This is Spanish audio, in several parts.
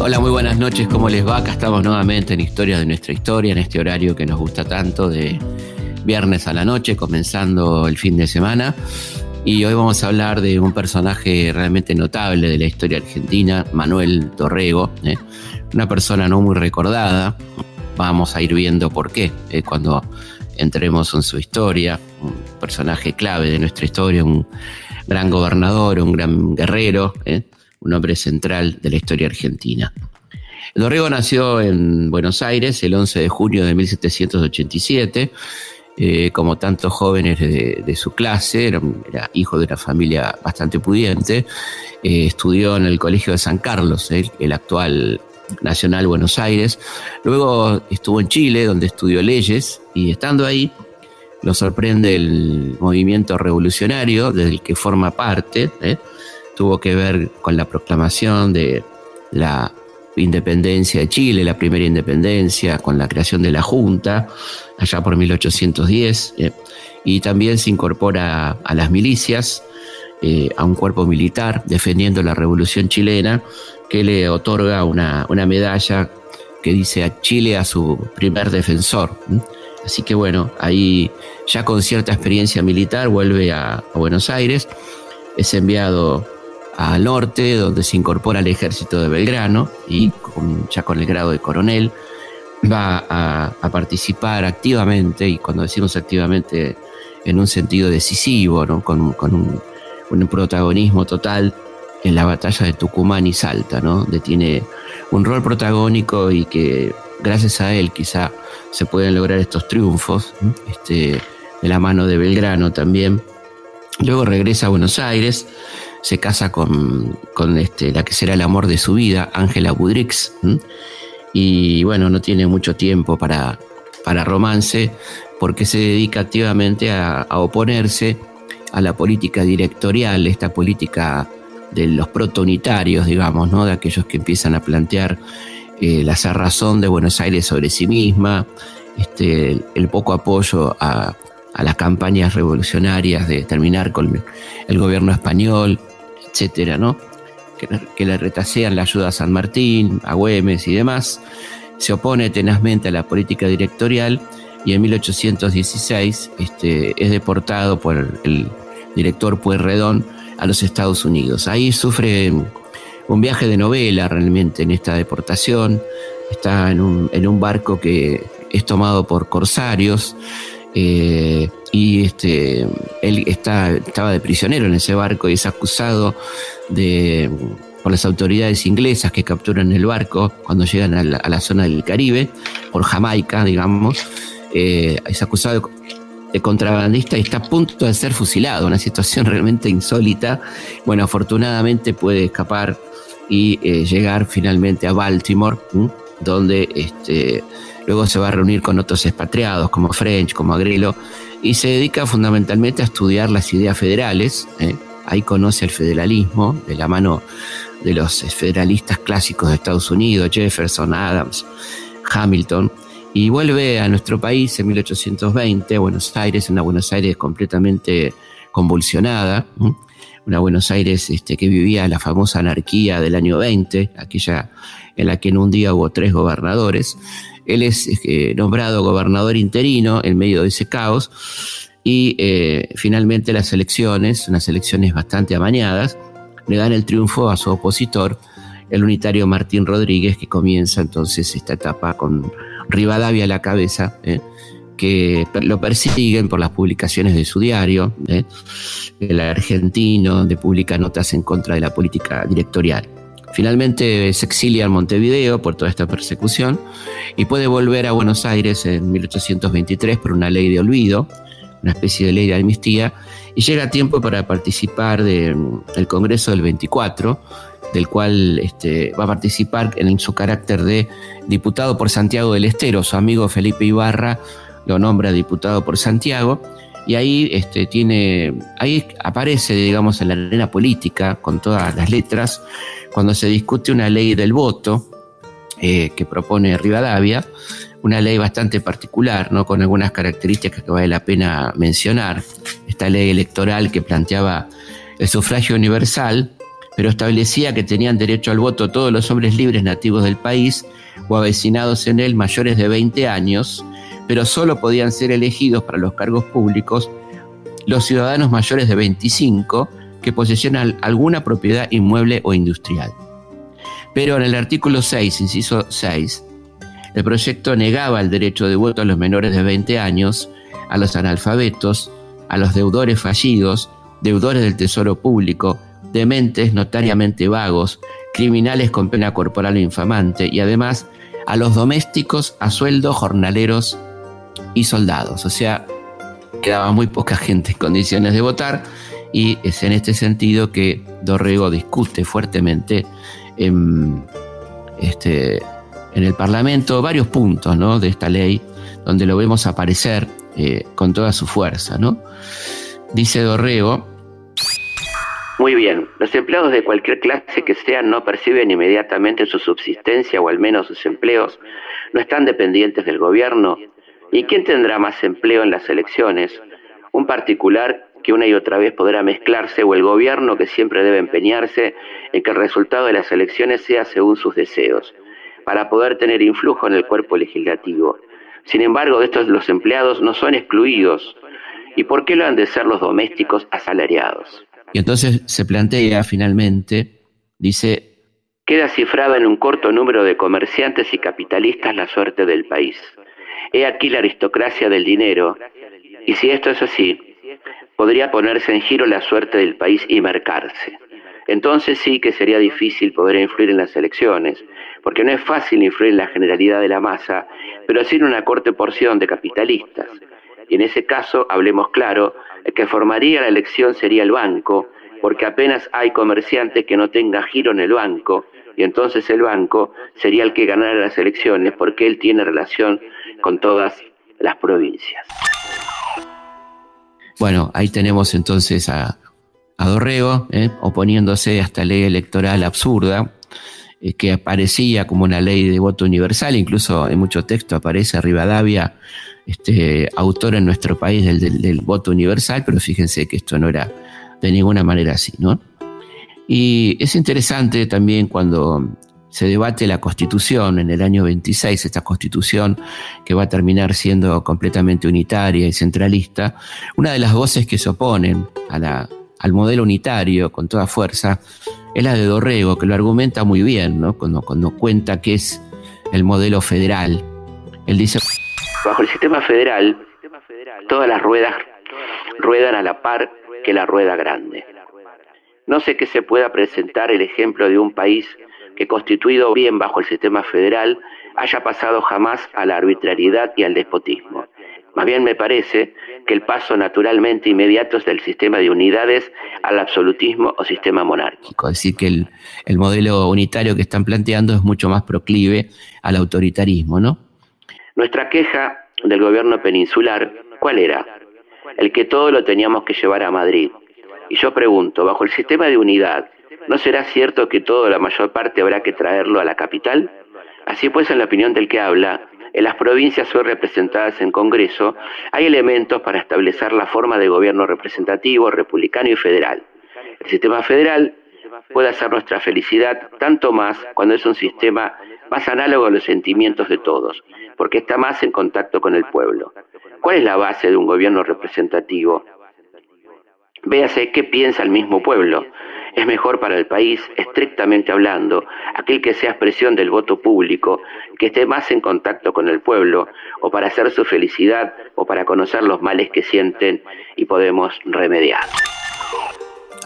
Hola, muy buenas noches, ¿cómo les va? Acá estamos nuevamente en Historia de nuestra historia, en este horario que nos gusta tanto de viernes a la noche, comenzando el fin de semana. Y hoy vamos a hablar de un personaje realmente notable de la historia argentina, Manuel Torrego, ¿eh? una persona no muy recordada. Vamos a ir viendo por qué ¿eh? cuando entremos en su historia, un personaje clave de nuestra historia, un gran gobernador, un gran guerrero, ¿eh? un hombre central de la historia argentina. Dorrego nació en Buenos Aires el 11 de junio de 1787. Eh, como tantos jóvenes de, su clase, era, hijo de una familia bastante pudiente, eh, estudió en el Colegio de San Carlos, el actual Nacional Buenos Aires, luego estuvo en Chile, donde estudió leyes, y estando ahí, lo sorprende el movimiento revolucionario del que forma parte, ¿eh? tuvo que ver con la proclamación de la independencia de Chile, la primera independencia, con la creación de la Junta, allá por 1810, ¿eh? y también se incorpora a las milicias, eh, a un cuerpo militar defendiendo la revolución chilena, que le otorga una, medalla que dice a Chile a su primer defensor. Así que bueno, ahí ya con cierta experiencia militar vuelve a, Buenos Aires, es enviado al norte, donde se incorpora al ejército de Belgrano y ya con el grado de coronel. Va a, participar activamente, y cuando decimos activamente en un sentido decisivo, con, un, protagonismo total en la batalla de Tucumán y Salta, ¿no? De tiene un rol protagónico y que gracias a él quizá se pueden lograr estos triunfos, este, de la mano de Belgrano también. Luego regresa a Buenos Aires, se casa con, este, la que será el amor de su vida, Ángela Budrix, y bueno, no tiene mucho tiempo para, para romance porque se dedica activamente a, oponerse a la política directorial, esta política de los protonitarios, digamos, ¿no? de aquellos que empiezan a plantear eh, la cerrazón de Buenos Aires sobre sí misma, este, el, poco apoyo a, las campañas revolucionarias de terminar con el gobierno español, etcétera, ¿no? Que, le retasean la ayuda a San Martín, a Güemes y demás. Se opone tenazmente a la política directorial y en 1816 este, es deportado por el director Pueyrredón a los Estados Unidos. Ahí sufre un viaje de novela realmente en esta deportación. Está en un, barco que es tomado por corsarios. Eh, y este, él está, estaba de prisionero en ese barco y es acusado de, por las autoridades inglesas que capturan el barco cuando llegan a la, zona del Caribe, por Jamaica, digamos. Eh, es acusado de contrabandista y está a punto de ser fusilado, una situación realmente insólita. Bueno, afortunadamente puede escapar y eh, llegar finalmente a Baltimore, donde este, luego se va a reunir con otros expatriados como French, como Agrelo, y se dedica fundamentalmente a estudiar las ideas federales. ¿eh? Ahí conoce el federalismo de la mano de los federalistas clásicos de Estados Unidos, Jefferson, Adams, Hamilton, y vuelve a nuestro país en 1820, a Buenos Aires, una Buenos Aires completamente convulsionada una Buenos Aires este, que vivía la famosa anarquía del año 20, aquella en la que en un día hubo tres gobernadores. Él es eh, nombrado gobernador interino en medio de ese caos y eh, finalmente las elecciones, unas elecciones bastante amañadas, le dan el triunfo a su opositor, el unitario Martín Rodríguez, que comienza entonces esta etapa con Rivadavia a la cabeza. ¿eh? Que lo persiguen por las publicaciones de su diario, ¿eh? el argentino, donde publica notas en contra de la política directorial. Finalmente se exilia en Montevideo por toda esta persecución y puede volver a Buenos Aires en 1823 por una ley de olvido, una especie de ley de amnistía, y llega a tiempo para participar del Congreso del 24, del cual este, va a participar en su carácter de diputado por Santiago del Estero. Su amigo Felipe Ibarra lo nombra diputado por Santiago, y ahí este, tiene, ahí aparece, digamos, en la arena política, con todas las letras, cuando se discute una ley del voto eh, que propone Rivadavia, una ley bastante particular, ¿no? con algunas características que vale la pena mencionar. Esta ley electoral que planteaba el sufragio universal, pero establecía que tenían derecho al voto todos los hombres libres nativos del país o avecinados en él mayores de 20 años, pero solo podían ser elegidos para los cargos públicos los ciudadanos mayores de 25 que posesionan alguna propiedad inmueble o industrial. Pero en el artículo 6, inciso 6, el proyecto negaba el derecho de voto a los menores de 20 años, a los analfabetos, a los deudores fallidos, deudores del Tesoro Público, dementes notariamente vagos, criminales con pena corporal infamante y además a los domésticos a sueldo, jornaleros y soldados. O sea, quedaba muy poca gente en condiciones de votar y es en este sentido que Dorrego discute fuertemente en, este, en el Parlamento varios puntos ¿no? de esta ley donde lo vemos aparecer eh, con toda su fuerza. ¿no? Dice Dorrego, muy bien, los empleados de cualquier clase que sean no perciben inmediatamente su subsistencia o al menos sus empleos, no están dependientes del gobierno. ¿Y quién tendrá más empleo en las elecciones? Un particular que una y otra vez podrá mezclarse o el gobierno que siempre debe empeñarse en que el resultado de las elecciones sea según sus deseos, para poder tener influjo en el cuerpo legislativo. Sin embargo, estos los empleados no son excluidos. ¿Y por qué lo han de ser los domésticos asalariados? Y entonces se plantea finalmente, dice... Queda cifrada en un corto número de comerciantes y capitalistas la suerte del país. He aquí la aristocracia del dinero. Y si esto es así, podría ponerse en giro la suerte del país y marcarse. Entonces sí que sería difícil poder influir en las elecciones, porque no es fácil influir en la generalidad de la masa, pero sin una corte porción de capitalistas. Y en ese caso, hablemos claro, el que formaría la elección sería el banco, porque apenas hay comerciante que no tenga giro en el banco, y entonces el banco sería el que ganara las elecciones porque él tiene relación con todas las provincias. Bueno, ahí tenemos entonces a, Dorrego ¿eh? oponiéndose a esta ley electoral absurda eh, que aparecía como una ley de voto universal, incluso en mucho texto aparece Rivadavia este, autor en nuestro país del, voto universal, pero fíjense que esto no era de ninguna manera así, ¿no? Y es interesante también cuando se debate la constitución en el año 26, esta constitución que va a terminar siendo completamente unitaria y centralista, una de las voces que se oponen al modelo unitario con toda fuerza es la de Dorrego, que lo argumenta muy bien, ¿no? cuando, cuando cuenta que es el modelo federal. Él dice... Bajo el sistema federal, todas las ruedas ruedan a la par que la rueda grande. No sé qué se pueda presentar el ejemplo de un país que constituido bien bajo el sistema federal haya pasado jamás a la arbitrariedad y al despotismo. Más bien me parece que el paso naturalmente inmediato es del sistema de unidades al absolutismo o sistema monárquico. Es decir, que el, el modelo unitario que están planteando es mucho más proclive al autoritarismo, ¿no? Nuestra queja del gobierno peninsular, ¿cuál era? El que todo lo teníamos que llevar a Madrid. Y yo pregunto, bajo el sistema de unidad, ¿no será cierto que todo, la mayor parte, habrá que traerlo a la capital? Así pues, en la opinión del que habla, en las provincias hoy representadas en Congreso, hay elementos para establecer la forma de gobierno representativo, republicano y federal. El sistema federal puede hacer nuestra felicidad tanto más cuando es un sistema más análogo a los sentimientos de todos, porque está más en contacto con el pueblo. ¿Cuál es la base de un gobierno representativo? Véase qué piensa el mismo pueblo. Es mejor para el país, estrictamente hablando, aquel que sea expresión del voto público, que esté más en contacto con el pueblo, o para hacer su felicidad, o para conocer los males que sienten y podemos remediar.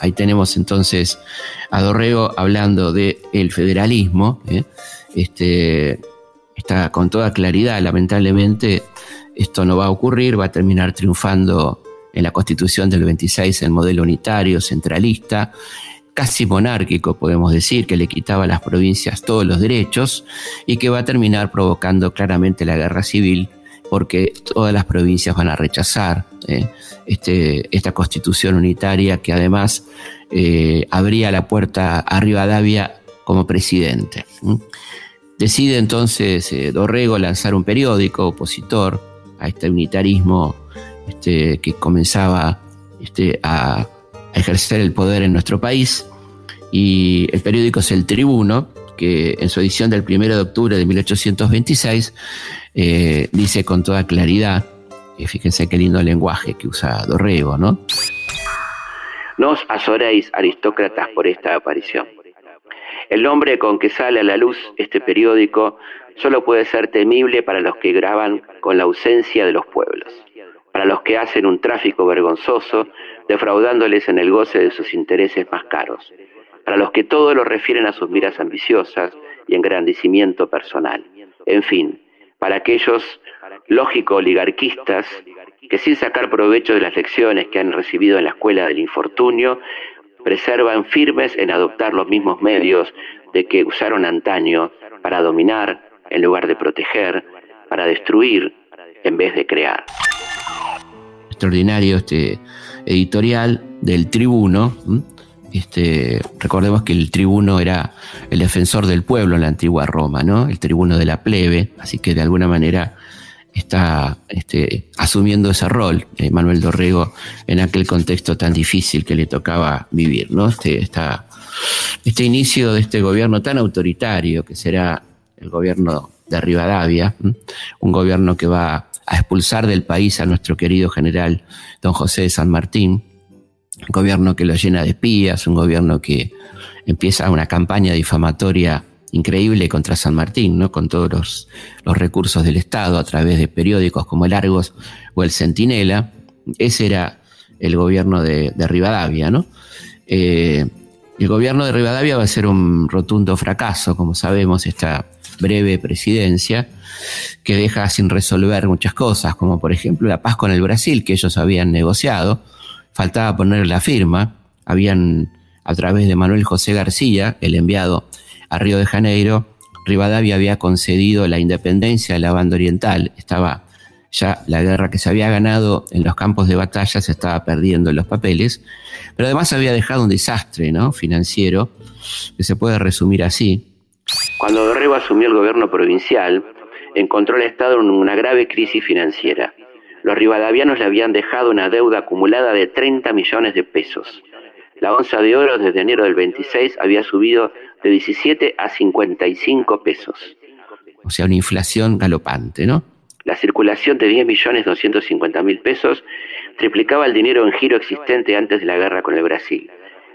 Ahí tenemos entonces a Dorrego hablando del el federalismo. ¿eh? Este, está con toda claridad, lamentablemente esto no va a ocurrir, va a terminar triunfando en la constitución del 26 el modelo unitario, centralista, casi monárquico, podemos decir, que le quitaba a las provincias todos los derechos y que va a terminar provocando claramente la guerra civil porque todas las provincias van a rechazar eh, este, esta constitución unitaria que además eh, abría la puerta a Rivadavia como presidente. Decide entonces eh, Dorrego lanzar un periódico opositor a este unitarismo este, que comenzaba este, a, ejercer el poder en nuestro país. Y el periódico es El Tribuno, que en su edición del 1 de octubre de 1826 eh, dice con toda claridad, fíjense qué lindo lenguaje que usa Dorrego, ¿no? Nos azoréis, aristócratas, por esta aparición. El nombre con que sale a la luz este periódico solo puede ser temible para los que graban con la ausencia de los pueblos, para los que hacen un tráfico vergonzoso, defraudándoles en el goce de sus intereses más caros, para los que todo lo refieren a sus miras ambiciosas y engrandecimiento personal. En fin, para aquellos lógico-oligarquistas que sin sacar provecho de las lecciones que han recibido en la escuela del infortunio, preservan firmes en adoptar los mismos medios de que usaron antaño para dominar en lugar de proteger, para destruir en vez de crear. Extraordinario este editorial del tribuno. Este, recordemos que el tribuno era el defensor del pueblo en la antigua Roma, ¿no? El tribuno de la plebe, así que de alguna manera está este, asumiendo ese rol eh, Manuel Dorrego en aquel contexto tan difícil que le tocaba vivir, ¿no? Este, este inicio de este gobierno tan autoritario que será el gobierno de Rivadavia, un gobierno que va a expulsar del país a nuestro querido general don José de San Martín, un gobierno que lo llena de espías, un gobierno que empieza una campaña difamatoria increíble contra San Martín, ¿no? con todos los, recursos del Estado a través de periódicos como el Argos o el Centinela. Ese era el gobierno de, Rivadavia. ¿no? Eh, el gobierno de Rivadavia va a ser un rotundo fracaso, como sabemos, esta breve presidencia, que deja sin resolver muchas cosas, como por ejemplo la paz con el Brasil, que ellos habían negociado, faltaba poner la firma, habían, a través de Manuel José García, el enviado a Río de Janeiro, Rivadavia había concedido la independencia de la banda oriental. Estaba ya la guerra que se había ganado en los campos de batalla se estaba perdiendo en los papeles, pero además había dejado un desastre ¿no? financiero que se puede resumir así. Cuando Dorrego asumió el gobierno provincial, encontró al Estado en una grave crisis financiera. Los rivadavianos le habían dejado una deuda acumulada de 30 millones de pesos. La onza de oro desde enero del 26 había subido de 17 a 55 pesos. O sea, una inflación galopante, ¿no? La circulación de 10 millones 250 mil pesos triplicaba el dinero en giro existente antes de la guerra con el Brasil.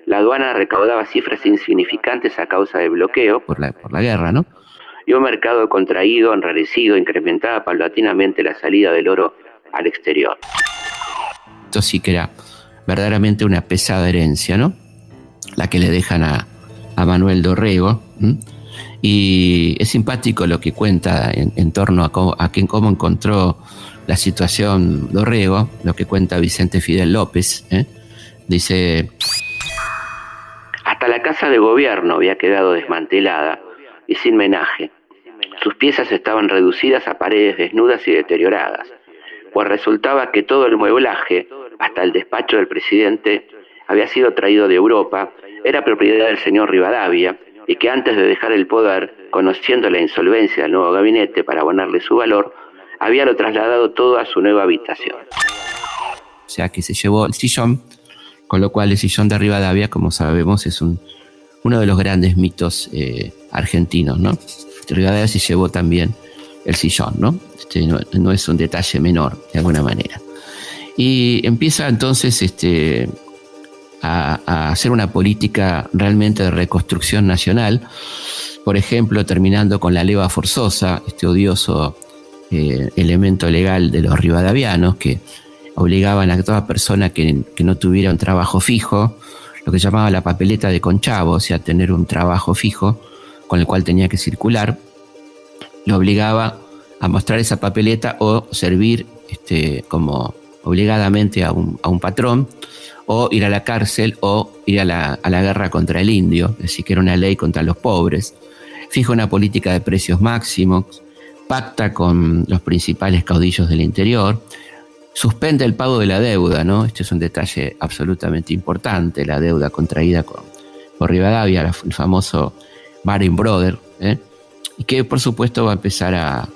La aduana recaudaba cifras insignificantes a causa del bloqueo. Por la, por la guerra, ¿no? Y un mercado contraído, enrarecido, incrementaba paulatinamente la salida del oro al exterior. Esto sí que era verdaderamente una pesada herencia, ¿no? La que le dejan a, a Manuel Dorrego. Y es simpático lo que cuenta en, torno a, cómo, a cómo encontró la situación Dorrego, lo que cuenta Vicente Fidel López. ¿eh? Dice... Hasta la casa de gobierno había quedado desmantelada y sin menaje. Sus piezas estaban reducidas a paredes desnudas y deterioradas, pues resultaba que todo el mueblaje, hasta el despacho del presidente, había sido traído de Europa era propiedad del señor Rivadavia y que antes de dejar el poder, conociendo la insolvencia del nuevo gabinete para abonarle su valor, había lo trasladado todo a su nueva habitación. O sea que se llevó el sillón, con lo cual el sillón de Rivadavia, como sabemos, es un, uno de los grandes mitos eh, argentinos, ¿no? Rivadavia se llevó también el sillón, ¿no? Este no, no es un detalle menor, de alguna manera. Y empieza entonces este, a, hacer una política realmente de reconstrucción nacional, por ejemplo, terminando con la leva forzosa, este odioso eh, elemento legal de los rivadavianos que obligaban a toda persona que, no tuviera un trabajo fijo, lo que llamaba la papeleta de conchavo, o sea, tener un trabajo fijo con el cual tenía que circular, lo obligaba a mostrar esa papeleta o servir este, como obligadamente a a un patrón o ir a la cárcel o ir a la, guerra contra el indio, decir, que era una ley contra los pobres. Fija una política de precios máximos, pacta con los principales caudillos del interior, suspende el pago de la deuda, ¿no? Este es un detalle absolutamente importante, la deuda contraída con, por Rivadavia, el famoso Baring Brother, ¿eh? y que por supuesto va a empezar a,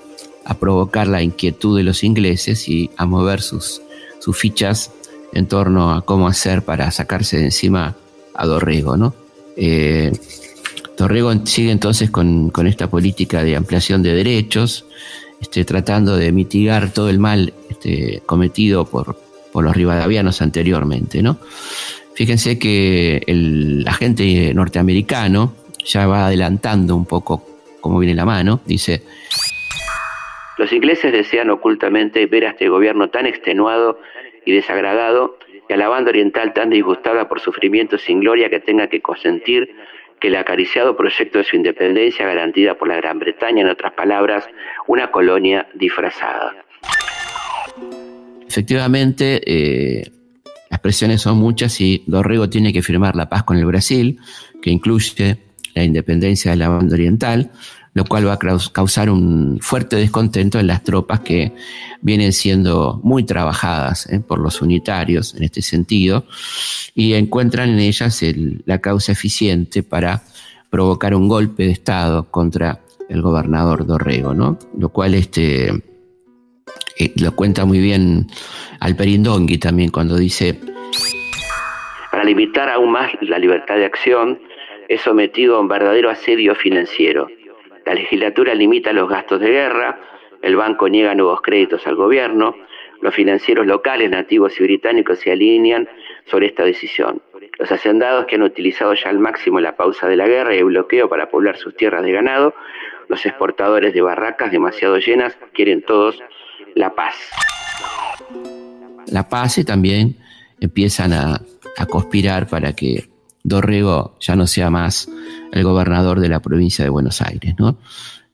provocar la inquietud de los ingleses y a mover sus, sus fichas en torno a cómo hacer para sacarse de encima a Dorrego, ¿no? Eh, Dorrego sigue entonces con, esta política de ampliación de derechos, este, tratando de mitigar todo el mal este, cometido por, por los rivadavianos anteriormente, ¿no? Fíjense que el agente norteamericano ya va adelantando un poco cómo viene la mano, dice... Los ingleses desean ocultamente ver a este gobierno tan extenuado y desagradado y a la banda oriental tan disgustada por sufrimientos sin gloria que tenga que consentir que el acariciado proyecto de su independencia garantida por la Gran Bretaña, en otras palabras, una colonia disfrazada. Efectivamente, eh, las presiones son muchas y Dorrego tiene que firmar la paz con el Brasil, que incluye la independencia de la banda oriental, lo cual va a causar un fuerte descontento en las tropas que vienen siendo muy trabajadas eh, por los unitarios en este sentido y encuentran en ellas la causa eficiente para provocar un golpe de Estado contra el gobernador Dorrego, ¿no? Lo cual este, eh, lo cuenta muy bien Alperindongui también cuando dice... Para limitar aún más la libertad de acción, es sometido a un verdadero asedio financiero. La legislatura limita los gastos de guerra, el banco niega nuevos créditos al gobierno, los financieros locales, nativos y británicos se alinean sobre esta decisión. Los hacendados que han utilizado ya al máximo la pausa de la guerra y el bloqueo para poblar sus tierras de ganado, los exportadores de barracas demasiado llenas quieren todos la paz. La paz y también empiezan a, conspirar para que Dorrego ya no sea más el gobernador de la provincia de Buenos Aires. ¿no?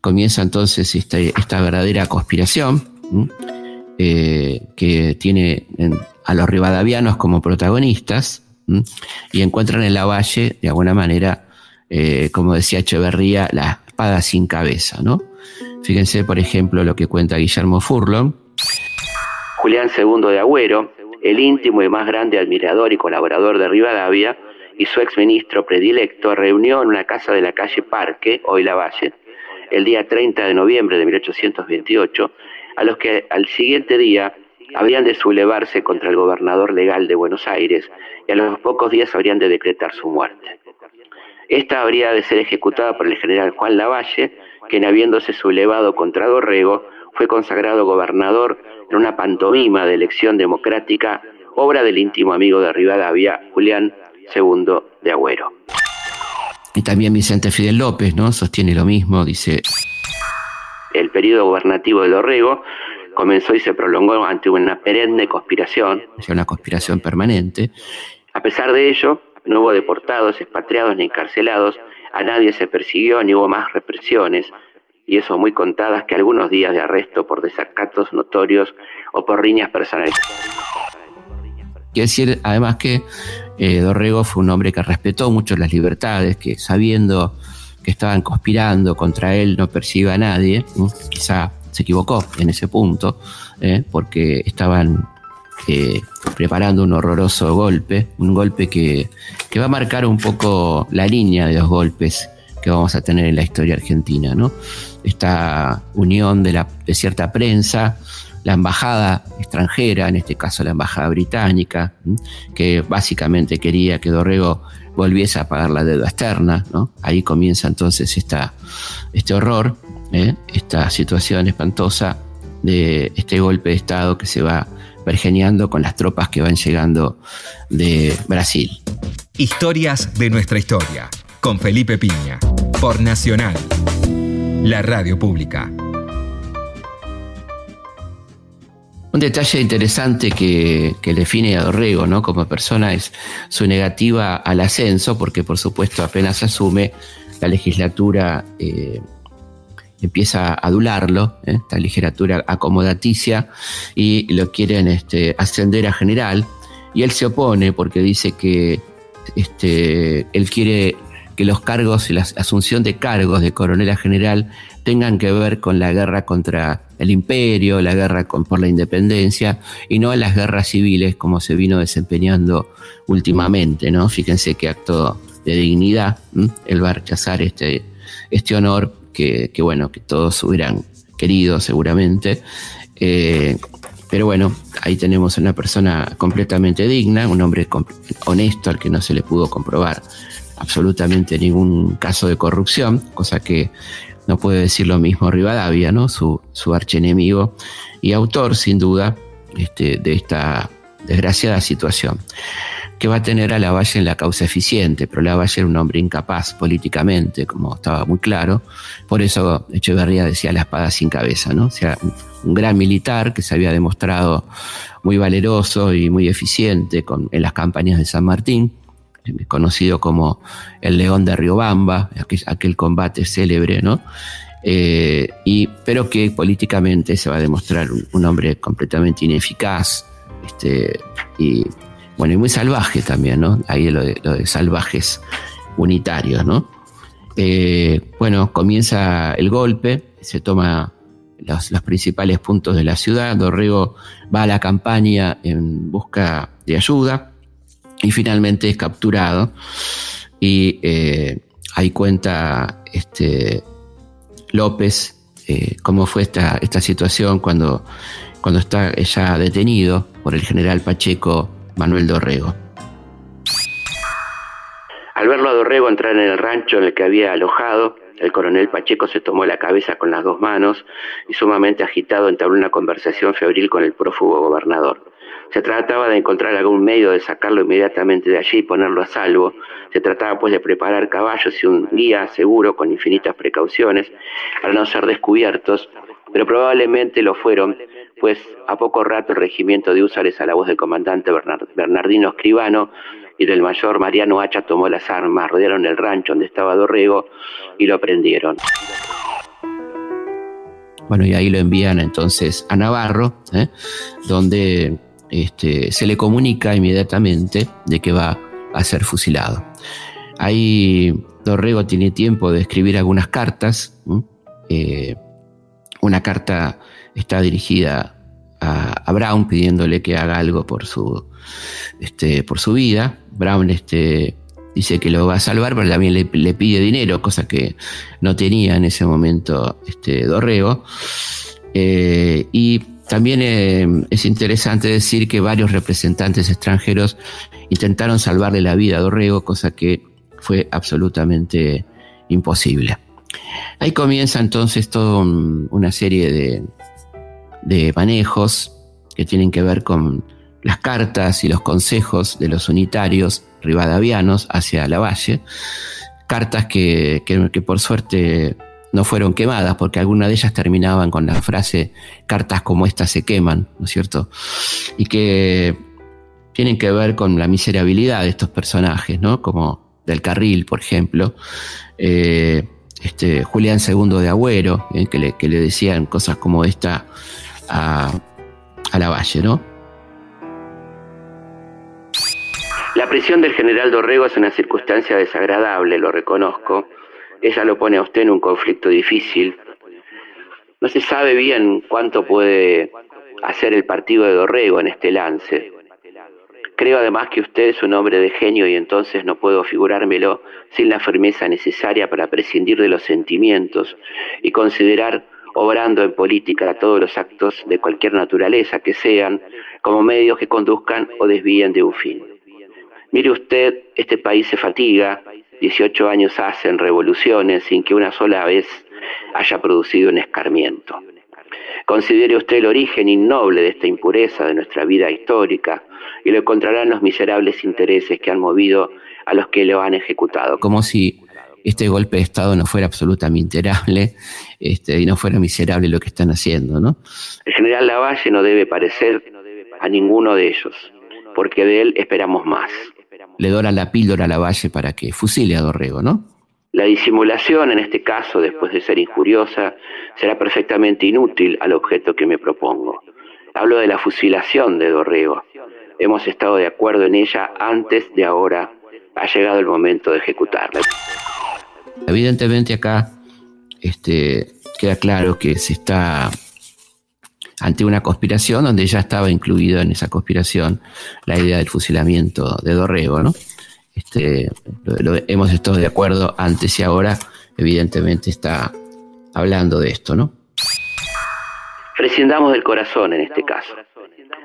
Comienza entonces este, esta, verdadera conspiración eh, que tiene a los rivadavianos como protagonistas y encuentran en la valle, de alguna manera, eh, como decía Echeverría, la espada sin cabeza. ¿no? Fíjense, por ejemplo, lo que cuenta Guillermo Furlon. Julián II de Agüero, el íntimo y más grande admirador y colaborador de Rivadavia, y su exministro predilecto reunió en una casa de la calle Parque, hoy La Valle, el día 30 de noviembre de 1828, a los que al siguiente día habrían de sublevarse contra el gobernador legal de Buenos Aires y a los pocos días habrían de decretar su muerte. Esta habría de ser ejecutada por el general Juan Lavalle, quien habiéndose sublevado contra Dorrego, fue consagrado gobernador en una pantomima de elección democrática, obra del íntimo amigo de Rivadavia, Julián II de Agüero. Y también Vicente Fidel López, ¿no? Sostiene lo mismo, dice. El periodo gobernativo de Dorrego comenzó y se prolongó ante una perenne conspiración. Una conspiración permanente. A pesar de ello, no hubo deportados, expatriados ni encarcelados, a nadie se persiguió ni hubo más represiones, y eso muy contadas que algunos días de arresto por desacatos notorios o por riñas personales. Quiero decir, además que eh, Dorrego fue un hombre que respetó mucho las libertades, que sabiendo que estaban conspirando contra él no percibe a nadie, quizá se equivocó en ese punto, eh, porque estaban eh, preparando un horroroso golpe, un golpe que, va a marcar un poco la línea de los golpes que vamos a tener en la historia argentina, ¿no? Esta unión de, la, de cierta prensa, la embajada extranjera, en este caso la embajada británica, que básicamente quería que Dorrego volviese a pagar la deuda externa, ¿no? Ahí comienza entonces esta, este horror, ¿eh? esta situación espantosa de este golpe de Estado que se va pergeniando con las tropas que van llegando de Brasil. Historias de nuestra historia, con Felipe Piña, por Nacional, la radio pública. Un detalle interesante que, define a Dorrego ¿no? como persona es su negativa al ascenso, porque por supuesto apenas asume la legislatura eh, empieza a adularlo, ¿eh? esta literatura acomodaticia, y lo quieren este, ascender a general, y él se opone porque dice que este, él quiere que los cargos y la asunción de cargos de coronel a general tengan que ver con la guerra contra el imperio, la guerra por la independencia y no las guerras civiles como se vino desempeñando últimamente, ¿no? Fíjense qué acto de dignidad, él va a rechazar este, este honor que, bueno, que todos hubieran querido seguramente. Eh, pero bueno, ahí tenemos una persona completamente digna, un hombre honesto al que no se le pudo comprobar absolutamente ningún caso de corrupción, cosa que no puede decir lo mismo Rivadavia, ¿no? su, archenemigo y autor, sin duda, este, de esta desgraciada situación que va a tener a Lavalle en la causa eficiente, pero Lavalle era un hombre incapaz políticamente, como estaba muy claro. Por eso Echeverría decía la espada sin cabeza, ¿no? O sea, un gran militar que se había demostrado muy valeroso y muy eficiente en las campañas de San Martín, conocido como el León de Riobamba, aquel, combate célebre, ¿no? Eh, y, pero que políticamente se va a demostrar un, hombre completamente ineficaz este, y bueno, y muy salvaje también, ¿no? Ahí lo de, lo de salvajes unitarios, ¿no? Eh, bueno, comienza el golpe, se toma los, principales puntos de la ciudad, Dorrego va a la campaña en busca de ayuda y finalmente es capturado y eh, ahí cuenta este, López eh, cómo fue esta, esta situación cuando, cuando está ya detenido por el general Pacheco Manuel Dorrego. Al verlo a Dorrego entrar en el rancho en el que había alojado, el coronel Pacheco se tomó la cabeza con las dos manos y sumamente agitado entabló una conversación febril con el prófugo gobernador. Se trataba de encontrar algún medio de sacarlo inmediatamente de allí y ponerlo a salvo. Se trataba pues de preparar caballos y un guía seguro con infinitas precauciones para no ser descubiertos, pero probablemente lo fueron pues a poco rato el regimiento de húsares a la voz del comandante Bernardino Escribano y del mayor Mariano Hacha tomó las armas, rodearon el rancho donde estaba Dorrego y lo prendieron. Bueno, y ahí lo envían entonces a Navarro, ¿eh? donde este, se le comunica inmediatamente de que va a ser fusilado. Ahí Dorrego tiene tiempo de escribir algunas cartas. Eh, una carta está dirigida a, Brown pidiéndole que haga algo por su, este, por su vida. Brown este, dice que lo va a salvar, pero también le, pide dinero, cosa que no tenía en ese momento este, Dorrego. Eh, y también eh, es interesante decir que varios representantes extranjeros intentaron salvarle la vida a Dorrego, cosa que fue absolutamente imposible. Ahí comienza entonces toda una serie de, de manejos que tienen que ver con las cartas y los consejos de los unitarios rivadavianos hacia la valle, cartas que, que, por suerte no fueron quemadas, porque algunas de ellas terminaban con la frase cartas como estas se queman, ¿no es cierto? Y que tienen que ver con la miserabilidad de estos personajes, ¿no? Como del Carril, por ejemplo, eh, este, Julián II de Agüero, eh, que, le, que le decían cosas como esta a, la valle, ¿no? La prisión del general Dorrego es una circunstancia desagradable, lo reconozco. Ella lo pone a usted en un conflicto difícil. No se sabe bien cuánto puede hacer el partido de Dorrego en este lance. Creo además que usted es un hombre de genio y entonces no puedo figurármelo sin la firmeza necesaria para prescindir de los sentimientos y considerar obrando en política todos los actos de cualquier naturaleza que sean, como medios que conduzcan o desvíen de un fin. Mire usted, este país se fatiga, 18 años hacen revoluciones sin que una sola vez haya producido un escarmiento. Considere usted el origen innoble de esta impureza de nuestra vida histórica y lo encontrará en los miserables intereses que han movido a los que lo han ejecutado. Como si este golpe de Estado no fuera absolutamente miserable este, y no fuera miserable lo que están haciendo, ¿no? El general Lavalle no debe parecer a ninguno de ellos, porque de él esperamos más. Le doran la píldora a Lavalle para que fusile a Dorrego, ¿no? La disimulación, en este caso, después de ser injuriosa, será perfectamente inútil al objeto que me propongo. Hablo de la fusilación de Dorrego. Hemos estado de acuerdo en ella antes de ahora. Ha llegado el momento de ejecutarla. Evidentemente acá este, queda claro que se está ante una conspiración donde ya estaba incluida en esa conspiración la idea del fusilamiento de Dorrego, ¿no? Este, hemos estado de acuerdo antes y ahora, evidentemente está hablando de esto, ¿no? Prescindamos del corazón en este caso.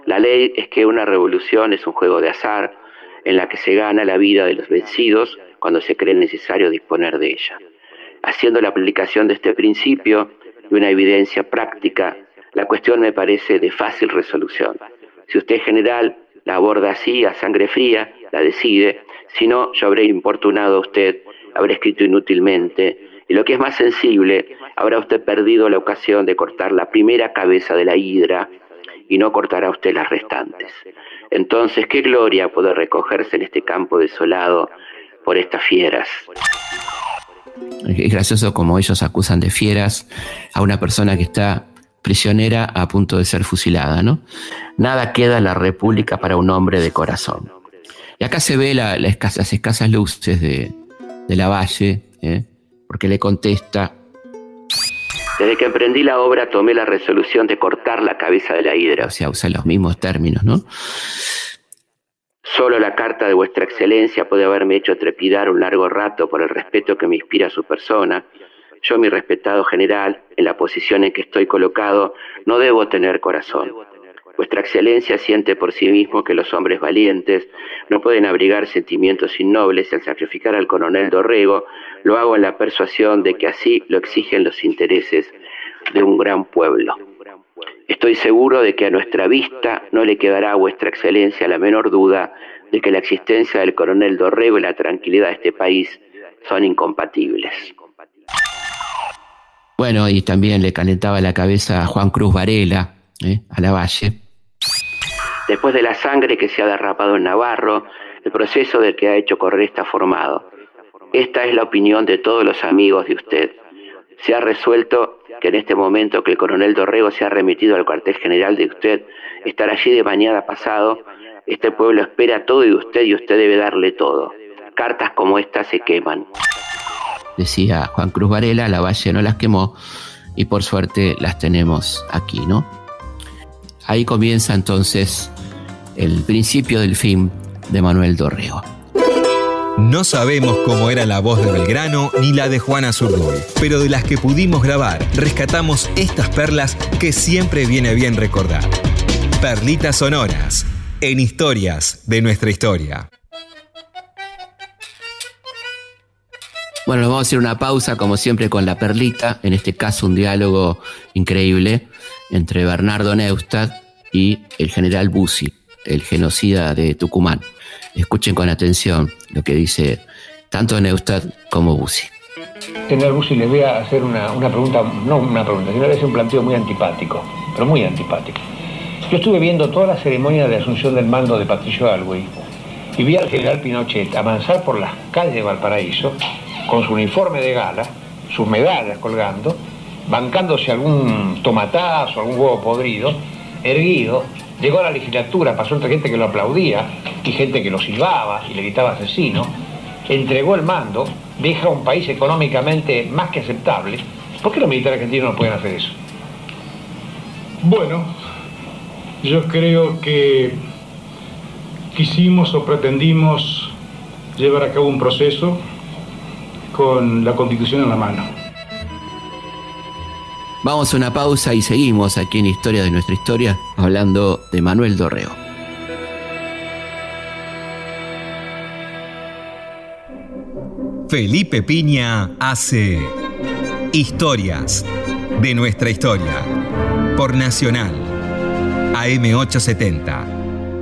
La ley es que una revolución es un juego de azar en la que se gana la vida de los vencidos cuando se cree necesario disponer de ella. Haciendo la aplicación de este principio y una evidencia práctica, la cuestión me parece de fácil resolución. Si usted general la aborda así, a sangre fría, la decide, si no, yo habré importunado a usted, habré escrito inútilmente, y lo que es más sensible, habrá usted perdido la ocasión de cortar la primera cabeza de la hidra y no cortará usted las restantes. Entonces, qué gloria poder recogerse en este campo desolado por estas fieras. Es gracioso como ellos acusan de fieras a una persona que está prisionera a punto de ser fusilada, ¿no? Nada queda en la República para un hombre de corazón. Y acá se ve las escasas luces de, la valle, ¿eh? porque le contesta. Desde que emprendí la obra tomé la resolución de cortar la cabeza de la hidra. O sea, usa los mismos términos, ¿no? Solo la carta de vuestra excelencia puede haberme hecho trepidar un largo rato por el respeto que me inspira su persona. Yo, mi respetado general, en la posición en que estoy colocado, no debo tener corazón. Vuestra excelencia siente por sí mismo que los hombres valientes no pueden abrigar sentimientos innobles al sacrificar al coronel Dorrego lo hago en la persuasión de que así lo exigen los intereses de un gran pueblo. Estoy seguro de que a nuestra vista no le quedará a vuestra excelencia la menor duda de que la existencia del coronel Dorrego y la tranquilidad de este país son incompatibles. Bueno, y también le calentaba la cabeza a Juan Cruz Varela, ¿eh? a la Valle, Después de la sangre que se ha derrapado en Navarro, el proceso del que ha hecho correr está formado. Esta es la opinión de todos los amigos de usted. Se ha resuelto que en este momento que el coronel Dorrego se ha remitido al cuartel general de usted, estar allí de mañana pasado, este pueblo espera todo de usted y usted debe darle todo. Cartas como esta se queman. Decía Juan Cruz Varela, la valle no las quemó y por suerte las tenemos aquí, ¿no? Ahí comienza entonces el principio del fin de Manuel Dorrego. No sabemos cómo era la voz de Belgrano ni la de Juana Zurduy, pero de las que pudimos grabar, rescatamos estas perlas que siempre viene bien recordar. Perlitas sonoras en historias de nuestra historia. Bueno, vamos a hacer una pausa, como siempre, con la perlita. En este caso, un diálogo increíble entre Bernardo Neustadt y el general Bussi, el genocida de Tucumán. Escuchen con atención lo que dice tanto Neustadt como Bussi. General Bussi, le voy a hacer una, pregunta, no una pregunta, sino hacer un planteo muy antipático, pero muy antipático. Yo estuve viendo toda la ceremonia de asunción del mando de Patricio Alwey y vi al general Pinochet avanzar por las calles de Valparaíso con su uniforme de gala, sus medallas colgando, bancándose algún tomatazo, algún huevo podrido, erguido, llegó a la legislatura, pasó entre gente que lo aplaudía y gente que lo silbaba y le gritaba asesino, entregó el mando, deja un país económicamente más que aceptable. ¿Por qué los militares argentinos no pueden hacer eso? Bueno, yo creo que quisimos o pretendimos llevar a cabo un proceso con la constitución en la mano. Vamos a una pausa y seguimos aquí en Historia de nuestra historia hablando de Manuel Dorreo. Felipe Piña hace Historias de nuestra historia por Nacional AM870,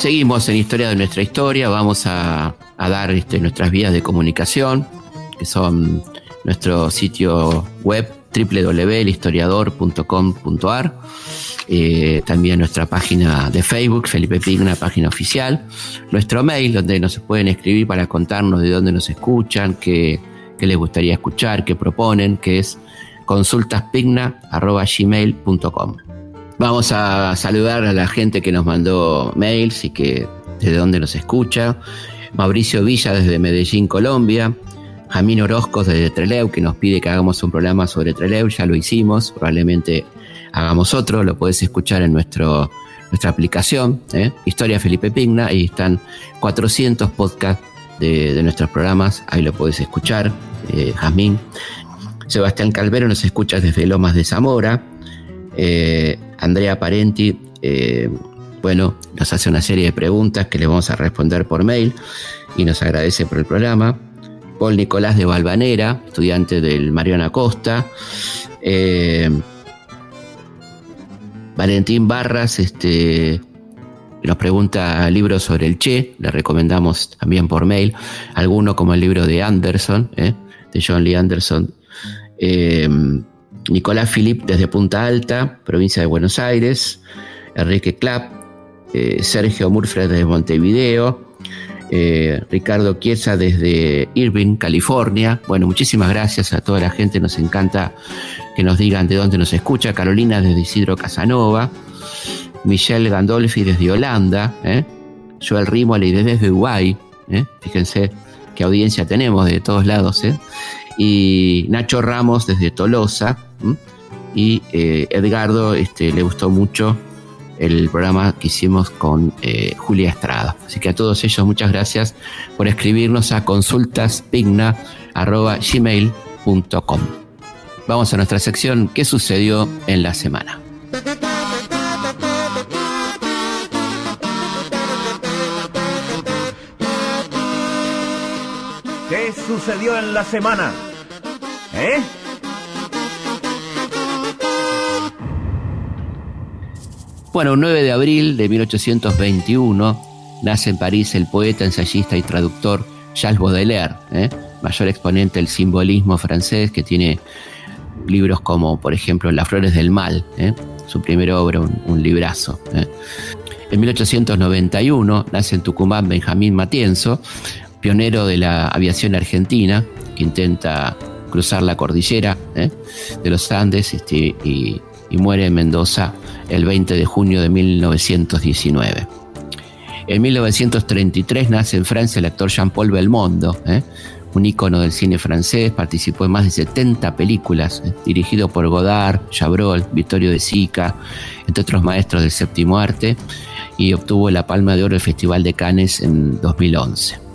Seguimos en Historia de nuestra historia, vamos a, dar este, nuestras vías de comunicación que son nuestro sitio web www.elhistoriador.com.ar, eh, también nuestra página de Facebook, Felipe Pig, una página oficial, nuestro mail donde nos pueden escribir para contarnos de dónde nos escuchan, qué, les gustaría escuchar, qué proponen, que es consultaspigna.gmail.com. Vamos a saludar a la gente que nos mandó mails y que desde donde nos escucha. Mauricio Villa desde Medellín, Colombia. Jamín Orozco desde Treleu, que nos pide que hagamos un programa sobre Treleu. Ya lo hicimos, probablemente hagamos otro. Lo puedes escuchar en nuestro, nuestra aplicación, ¿eh? Historia Felipe Pigna. Ahí están 400 podcasts de, nuestros programas. Ahí lo puedes escuchar, eh, Jazmín. Sebastián Calvero nos escucha desde Lomas de Zamora. Eh, Andrea Parenti, eh, bueno, nos hace una serie de preguntas que le vamos a responder por mail y nos agradece por el programa. Paul Nicolás de Valvanera, estudiante del Mariana Costa. Eh, Valentín Barras, este, nos pregunta libros sobre el Che, le recomendamos también por mail, alguno como el libro de Anderson, de John Lee Anderson, Nicolás Filip desde Punta Alta, provincia de Buenos Aires, Enrique Clapp, eh, Sergio Murfred desde Montevideo, eh, Ricardo Chiesa desde Irving, California. Bueno, muchísimas gracias a toda la gente, nos encanta que nos digan de dónde nos escucha. Carolina desde Isidro Casanova, Michelle Gandolfi desde Holanda, ¿eh? Joel Rimoli desde Uruguay, ¿eh? fíjense qué audiencia tenemos de todos lados, y Nacho Ramos desde Tolosa, y eh, Edgardo este, le gustó mucho el programa que hicimos con eh, Julia Estrada. Así que a todos ellos muchas gracias por escribirnos a consultaspigna.gmail.com. Vamos a nuestra sección ¿Qué sucedió en la semana? ¿Qué sucedió en la semana? ¿Eh? Bueno, un 9 de abril de 1821 nace en París el poeta, ensayista y traductor Charles Baudelaire, ¿eh? mayor exponente del simbolismo francés que tiene libros como, por ejemplo, Las Flores del Mal, ¿eh? su primera obra, un, librazo. ¿eh? En 1891 nace en Tucumán Benjamín Matienzo, pionero de la aviación argentina, que intenta cruzar la cordillera de los Andes este, y muere en Mendoza el 20 de junio de 1919. En 1933 nace en Francia el actor Jean-Paul Belmondo, ¿eh? un ícono del cine francés, participó en más de 70 películas, ¿eh? dirigido por Godard, Chabrol, Vittorio de Sica, entre otros maestros del séptimo arte, y obtuvo la Palma de Oro del Festival de Cannes en 2011.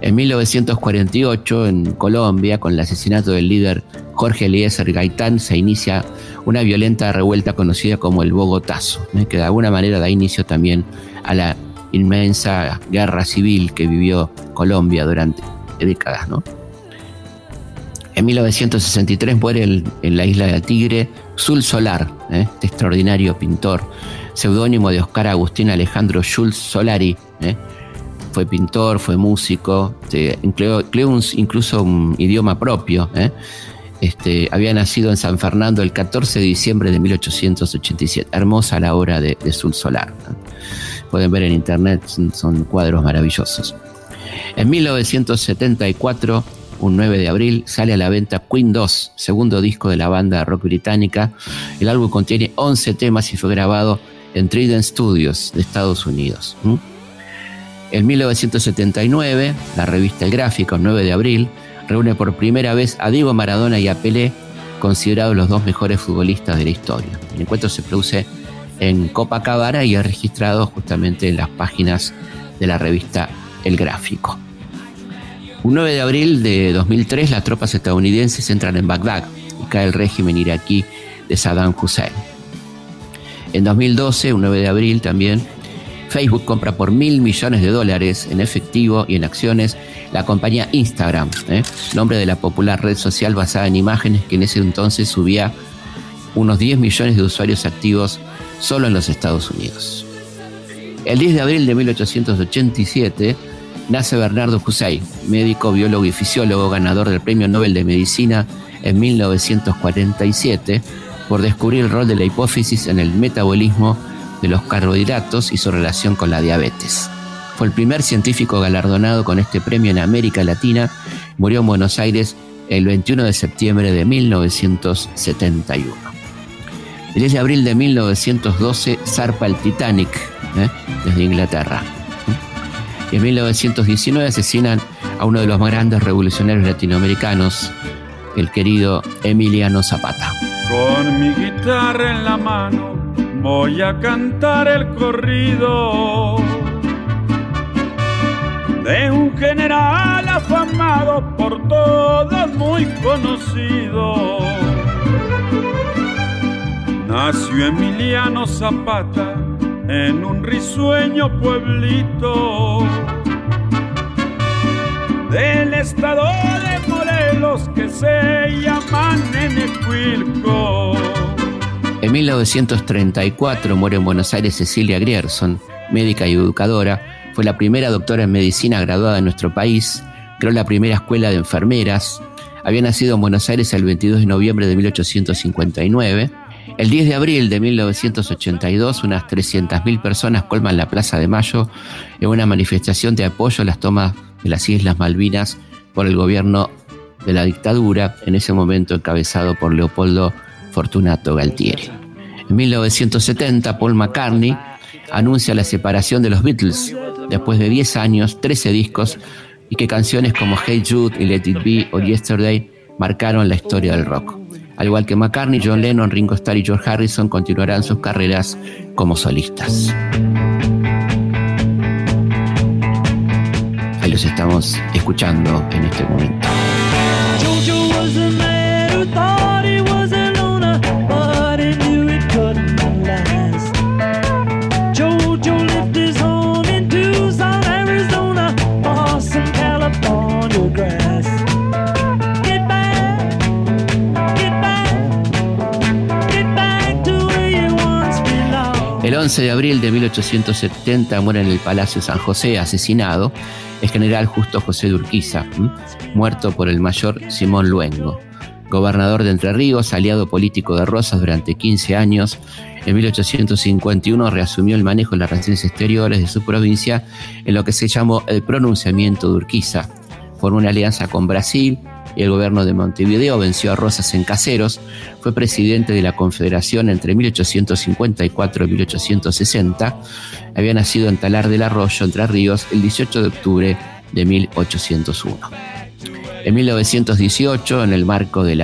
En 1948, en Colombia, con el asesinato del líder Jorge Eliezer Gaitán, se inicia una violenta revuelta conocida como el Bogotazo, ¿eh? que de alguna manera da inicio también a la inmensa guerra civil que vivió Colombia durante décadas. En 1963 muere en la isla de Tigre Sul Solar, ¿eh? este extraordinario pintor, seudónimo de Oscar Agustín Alejandro Schulz Solari. ¿eh? Fue pintor, fue músico, incluso un idioma propio. Este, había nacido en San Fernando el 14 de diciembre de 1887. Hermosa la obra de, de Solar. Pueden ver en internet, son, cuadros maravillosos. En 1974, un 9 de abril, sale a la venta Queen 2, segundo disco de la banda rock británica. El álbum contiene 11 temas y fue grabado en Trident Studios de Estados Unidos. En 1979, la revista El Gráfico, 9 de abril, reúne por primera vez a Diego Maradona y a Pelé, considerados los dos mejores futbolistas de la historia. El encuentro se produce en Copacabana y es registrado justamente en las páginas de la revista El Gráfico. Un 9 de abril de 2003 las tropas estadounidenses entran en Bagdad y cae el régimen iraquí de Saddam Hussein. En 2012, un 9 de abril también, Facebook compra por mil millones de dólares en efectivo y en acciones la compañía Instagram, ¿eh? nombre de la popular red social basada en imágenes que en ese entonces subía unos 10 millones de usuarios activos solo en los Estados Unidos. El 10 de abril de 1887 nace Bernardo Hussein, médico, biólogo y fisiólogo, ganador del Premio Nobel de Medicina en 1947 por descubrir el rol de la hipófisis en el metabolismo de los carbohidratos y su relación con la diabetes. Fue el primer científico galardonado con este premio en América Latina. Murió en Buenos Aires el 21 de septiembre de 1971. El 10 de abril de 1912 zarpa el Titanic ¿eh? desde Inglaterra. Y en 1919 asesinan a uno de los más grandes revolucionarios latinoamericanos, el querido Emiliano Zapata. Con mi guitarra en la mano voy a cantar el corrido de un general afamado por todos muy conocido. Nació Emiliano Zapata en un risueño pueblito del estado de Morelos que se llama Nenecuilco. En 1934 muere en Buenos Aires Cecilia Grierson, médica y educadora. Fue la primera doctora en medicina graduada en nuestro país. Creó la primera escuela de enfermeras. Había nacido en Buenos Aires el 22 de noviembre de 1859 el 10 de abril de 1982, unas 300.000 personas colman la Plaza de Mayo en una manifestación de apoyo a las tomas de las Islas Malvinas por el gobierno de la dictadura, en ese momento encabezado por Leopoldo Fortunato Galtieri. En 1970, Paul McCartney anuncia la separación de los Beatles después de 10 años, 13 discos y que canciones como Hey Jude y Let It Be o Yesterday marcaron la historia del rock. Al igual que McCartney, John Lennon, Ringo Starr y George Harrison continuarán sus carreras como solistas. Ahí los estamos escuchando en este momento. 11 de abril de 1870 muere en el Palacio San José, asesinado, el general Justo José de Urquiza, muerto por el mayor Simón Luengo. Gobernador de Entre Ríos, aliado político de Rosas durante 15 años, en 1851 reasumió el manejo de las relaciones exteriores de su provincia en lo que se llamó el pronunciamiento de Urquiza. Formó una alianza con Brasil, y el gobierno de Montevideo venció a Rosas en Caseros, fue presidente de la Confederación entre 1854 y 1860, había nacido en Talar del Arroyo, Entre Ríos, el 18 de octubre de 1801. En 1918, en el marco del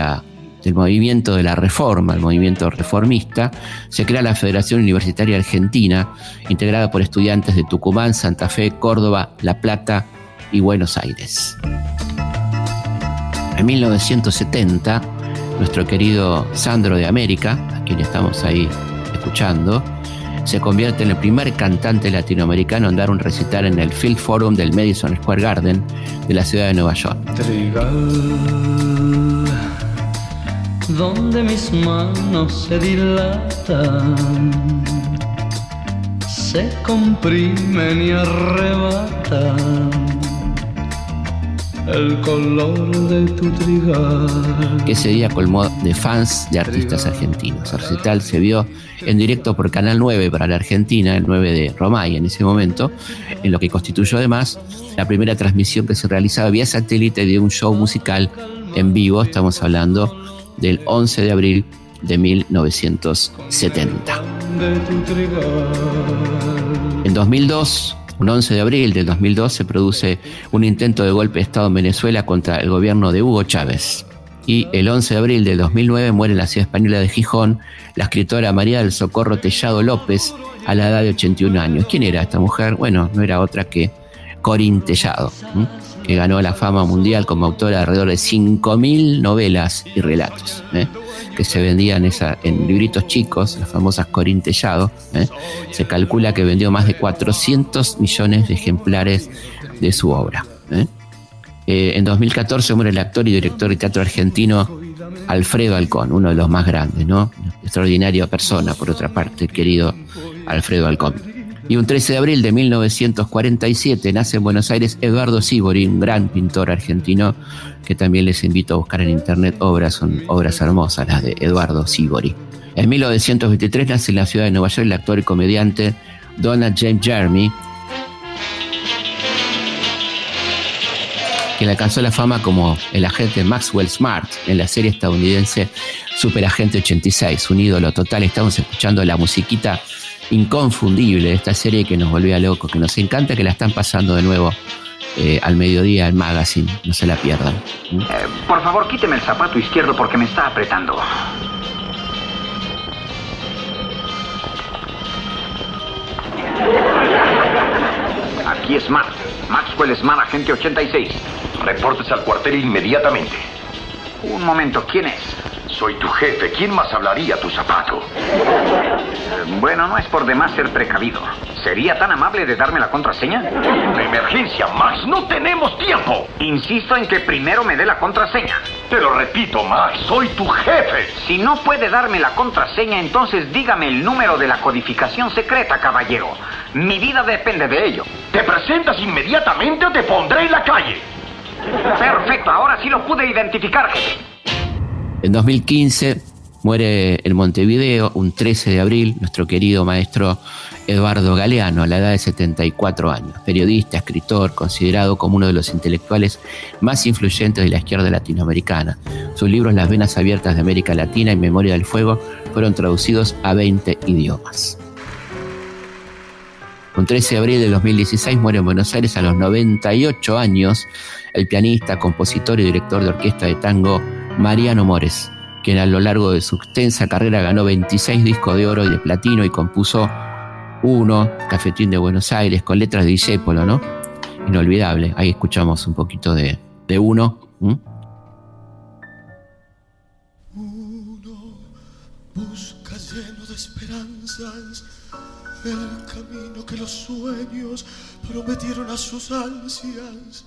movimiento de la reforma, el movimiento reformista, se crea la Federación Universitaria Argentina, integrada por estudiantes de Tucumán, Santa Fe, Córdoba, La Plata y Buenos Aires. En 1970, nuestro querido Sandro de América, a quien estamos ahí escuchando, se convierte en el primer cantante latinoamericano en dar un recital en el Field Forum del Madison Square Garden de la ciudad de Nueva York. donde mis manos se dilatan, se comprimen y arrebatan el color de tu trigal. Que ese día colmó de fans de artistas argentinos. El recital se vio en directo por Canal 9 para la Argentina, el 9 de Romay en ese momento, en lo que constituyó además la primera transmisión que se realizaba vía satélite de un show musical en vivo. Estamos hablando del 11 de abril de 1970. En 2002, un 11 de abril del 2002 se produce un intento de golpe de Estado en Venezuela contra el gobierno de Hugo Chávez. Y el 11 de abril del 2009 muere en la ciudad española de Gijón la escritora María del Socorro Tellado López a la edad de 81 años. ¿Quién era esta mujer? Bueno, no era otra que Corín Tellado, ganó la fama mundial como autora de alrededor de 5.000 novelas y relatos. ¿eh? que se vendían en libritos chicos, las famosas Corín Tellado, ¿eh? se calcula que vendió más de 400 millones de ejemplares de su obra. ¿eh? Eh, en 2014 muere el actor y director de teatro argentino Alfredo Alcón, uno de los más grandes, ¿no? Extraordinaria persona, por otra parte, querido Alfredo Alcón. Y un 13 de abril de 1947 nace en Buenos Aires Eduardo Sibori, un gran pintor argentino que también les invito a buscar en internet obras, son obras hermosas las de Eduardo Sibori. En 1923 nace en la ciudad de Nueva York el actor y comediante Donald James Jeremy, le alcanzó la fama como el agente Maxwell Smart en la serie estadounidense Superagente 86, un ídolo total. Estamos escuchando la musiquita inconfundible esta serie que nos volvía locos, que nos encanta que la están pasando de nuevo eh, al mediodía el magazine, no se la pierdan. Eh, por favor, quíteme el zapato izquierdo porque me está apretando. Aquí es Smart. Maxwell Smart, agente 86. Reportes al cuartel inmediatamente. Un momento, ¿quién es? Soy tu jefe. ¿Quién más hablaría tu zapato? Bueno, no es por demás ser precavido. ¿Sería tan amable de darme la contraseña? Una emergencia, Max. No tenemos tiempo. Insisto en que primero me dé la contraseña. Te lo repito, Max. Soy tu jefe. Si no puede darme la contraseña, entonces dígame el número de la codificación secreta, caballero. Mi vida depende de ello. ¿Te presentas inmediatamente o te pondré en la calle? Perfecto, ahora sí lo pude identificar, jefe. En 2015 muere en Montevideo, un 13 de abril, nuestro querido maestro Eduardo Galeano, a la edad de 74 años, periodista, escritor, considerado como uno de los intelectuales más influyentes de la izquierda latinoamericana. Sus libros Las venas abiertas de América Latina y Memoria del Fuego fueron traducidos a 20 idiomas. Un 13 de abril de 2016 muere en Buenos Aires a los 98 años el pianista, compositor y director de orquesta de tango Mariano Mores, quien a lo largo de su extensa carrera ganó 26 discos de oro y de platino y compuso uno, Cafetín de Buenos Aires, con letras de Discépolo, ¿no? Inolvidable. Ahí escuchamos un poquito de, uno. Uno busca lleno de esperanzas el camino que los sueños prometieron a sus ansias.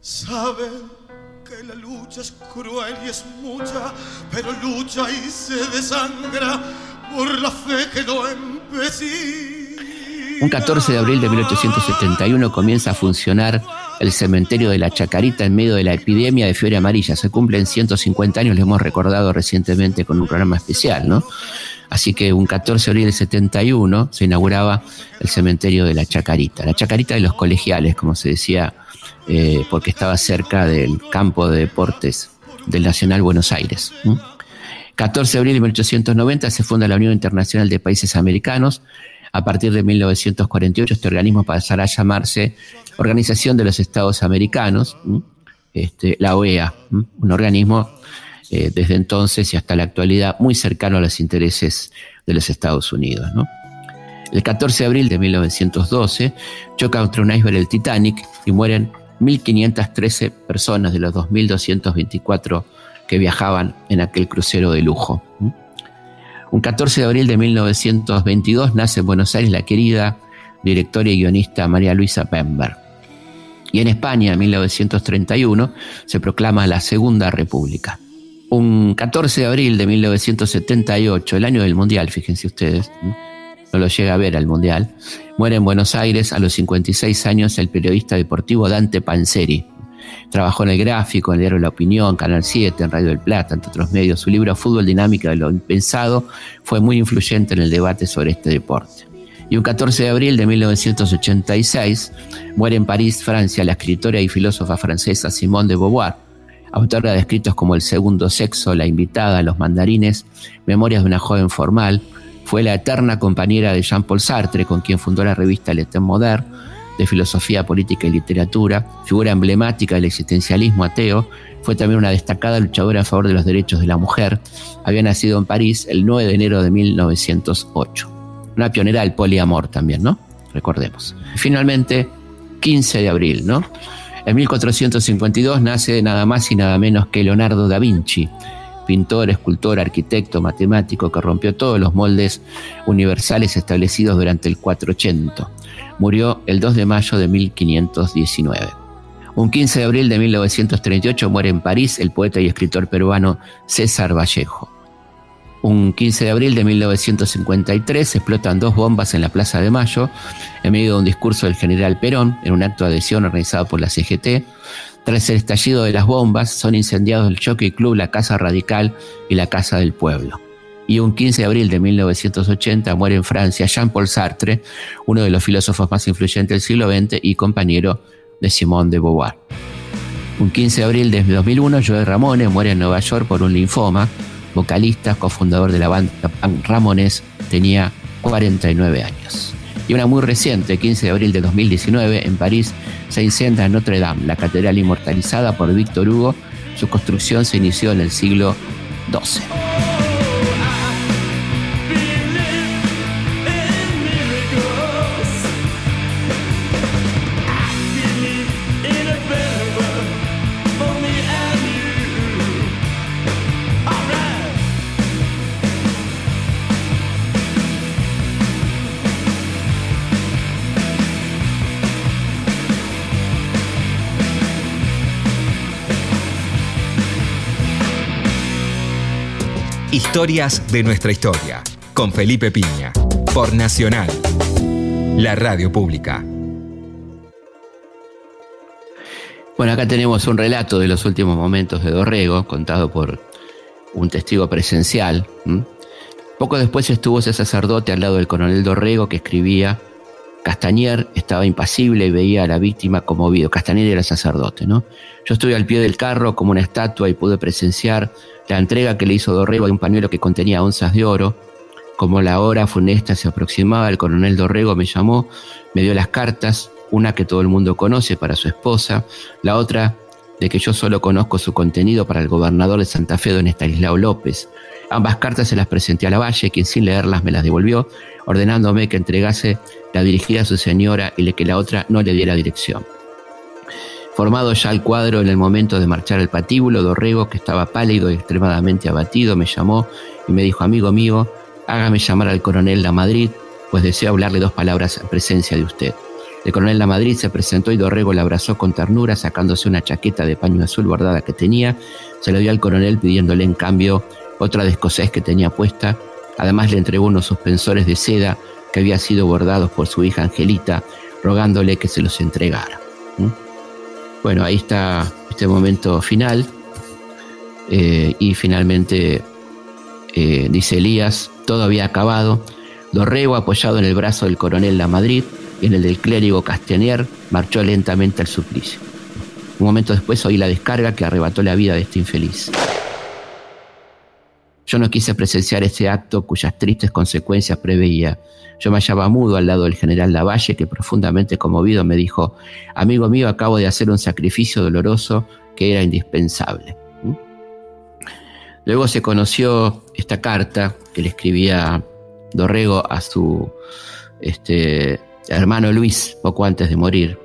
Sabe la lucha es cruel y es mucha, pero lucha y se desangra por la fe que lo Un 14 de abril de 1871 comienza a funcionar el cementerio de la Chacarita en medio de la epidemia de fiebre amarilla. Se cumplen 150 años, lo hemos recordado recientemente con un programa especial, ¿no? Así que un 14 de abril del 71 se inauguraba el cementerio de la Chacarita, la Chacarita de los colegiales, como se decía eh, porque estaba cerca del campo de deportes del Nacional Buenos Aires. 14 de abril de 1890 se funda la Unión Internacional de Países Americanos. A partir de 1948 este organismo pasará a llamarse Organización de los Estados Americanos, este, la OEA, un organismo eh, desde entonces y hasta la actualidad muy cercano a los intereses de los Estados Unidos. El 14 de abril de 1912 choca contra un iceberg el Titanic y mueren 1.513 personas de los 2.224 que viajaban en aquel crucero de lujo. Un 14 de abril de 1922 nace en Buenos Aires la querida directora y guionista María Luisa Pember. Y en España, en 1931, se proclama la Segunda República. Un 14 de abril de 1978, el año del Mundial, fíjense ustedes, no lo llega a ver al Mundial, muere en Buenos Aires a los 56 años el periodista deportivo Dante Panzeri. Trabajó en el gráfico, en el diario La Opinión, Canal 7, en Radio del Plata, entre otros medios. Su libro Fútbol Dinámica de lo Impensado fue muy influyente en el debate sobre este deporte. Y un 14 de abril de 1986 muere en París, Francia, la escritora y filósofa francesa Simone de Beauvoir, autora de escritos como El Segundo Sexo, La Invitada, Los Mandarines, Memorias de una joven formal, fue la eterna compañera de Jean-Paul Sartre, con quien fundó la revista Le Temps Moderne, de filosofía política y literatura, figura emblemática del existencialismo ateo, fue también una destacada luchadora a favor de los derechos de la mujer. Había nacido en París el 9 de enero de 1908. Una pionera del poliamor también, ¿no? Recordemos. Finalmente, 15 de abril, ¿no? En 1452 nace nada más y nada menos que Leonardo da Vinci, pintor, escultor, arquitecto, matemático que rompió todos los moldes universales establecidos durante el 480. Murió el 2 de mayo de 1519. Un 15 de abril de 1938 muere en París el poeta y escritor peruano César Vallejo. Un 15 de abril de 1953 explotan dos bombas en la Plaza de Mayo en medio de un discurso del general Perón en un acto de adhesión organizado por la CGT. Tras el estallido de las bombas, son incendiados el Jockey Club, la Casa Radical y la Casa del Pueblo. Y un 15 de abril de 1980 muere en Francia Jean-Paul Sartre, uno de los filósofos más influyentes del siglo XX y compañero de Simone de Beauvoir. Un 15 de abril de 2001, Joe Ramones muere en Nueva York por un linfoma. Vocalista, cofundador de la banda Ramones, tenía 49 años. Y una muy reciente, 15 de abril de 2019, en París, se incendia Notre Dame, la catedral inmortalizada por Víctor Hugo. Su construcción se inició en el siglo XII. Historias de nuestra historia, con Felipe Piña, por Nacional, la radio pública. Bueno, acá tenemos un relato de los últimos momentos de Dorrego, contado por un testigo presencial. Poco después estuvo ese sacerdote al lado del coronel Dorrego que escribía Castañer estaba impasible y veía a la víctima conmovido. Castañer era sacerdote, ¿no? Yo estuve al pie del carro como una estatua y pude presenciar la entrega que le hizo Dorrego de un pañuelo que contenía onzas de oro. Como la hora funesta se aproximaba, el coronel Dorrego me llamó, me dio las cartas, una que todo el mundo conoce para su esposa, la otra de que yo solo conozco su contenido para el gobernador de Santa Fe, don Estanislao López. Ambas cartas se las presenté a la Valle, quien sin leerlas me las devolvió, ordenándome que entregase la dirigida a su señora y que la otra no le diera dirección. Formado ya el cuadro en el momento de marchar el patíbulo, Dorrego, que estaba pálido y extremadamente abatido, me llamó y me dijo, amigo mío, hágame llamar al coronel La Madrid, pues deseo hablarle dos palabras en presencia de usted. El coronel La Madrid se presentó y Dorrego le abrazó con ternura, sacándose una chaqueta de paño azul bordada que tenía, se la dio al coronel pidiéndole en cambio otra de escocés que tenía puesta. Además le entregó unos suspensores de seda que había sido bordados por su hija Angelita, rogándole que se los entregara. Bueno, ahí está este momento final. Eh, y finalmente, eh, dice Elías, todo había acabado. Dorrego, apoyado en el brazo del coronel La Madrid y en el del clérigo Castañer, marchó lentamente al suplicio. Un momento después oí la descarga que arrebató la vida de este infeliz. Yo no quise presenciar ese acto cuyas tristes consecuencias preveía. Yo me hallaba mudo al lado del general Lavalle, que profundamente conmovido me dijo, amigo mío, acabo de hacer un sacrificio doloroso que era indispensable. ¿Mm? Luego se conoció esta carta que le escribía Dorrego a su este, hermano Luis poco antes de morir.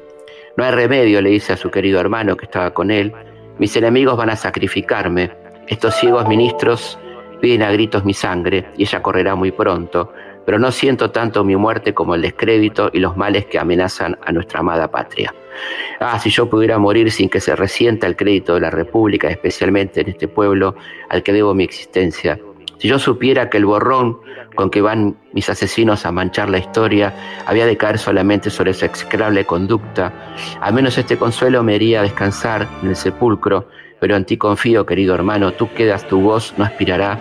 No hay remedio, le dice a su querido hermano que estaba con él. Mis enemigos van a sacrificarme. Estos ciegos ministros Piden a gritos mi sangre y ella correrá muy pronto, pero no siento tanto mi muerte como el descrédito y los males que amenazan a nuestra amada patria. Ah, si yo pudiera morir sin que se resienta el crédito de la República, especialmente en este pueblo al que debo mi existencia. Si yo supiera que el borrón con que van mis asesinos a manchar la historia había de caer solamente sobre su execrable conducta, al menos este consuelo me haría descansar en el sepulcro pero en ti confío, querido hermano, tú quedas, tu voz no aspirará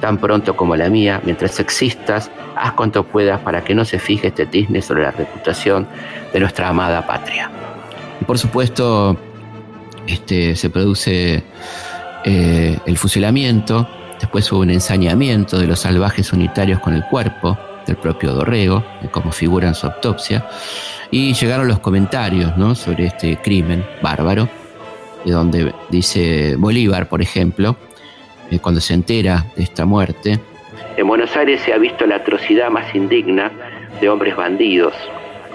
tan pronto como la mía. Mientras existas, haz cuanto puedas para que no se fije este tizne sobre la reputación de nuestra amada patria. Y por supuesto, este, se produce eh, el fusilamiento, después hubo un ensañamiento de los salvajes unitarios con el cuerpo del propio Dorrego, como figura en su autopsia, y llegaron los comentarios ¿no? sobre este crimen bárbaro donde dice Bolívar, por ejemplo, eh, cuando se entera de esta muerte. En Buenos Aires se ha visto la atrocidad más indigna de hombres bandidos.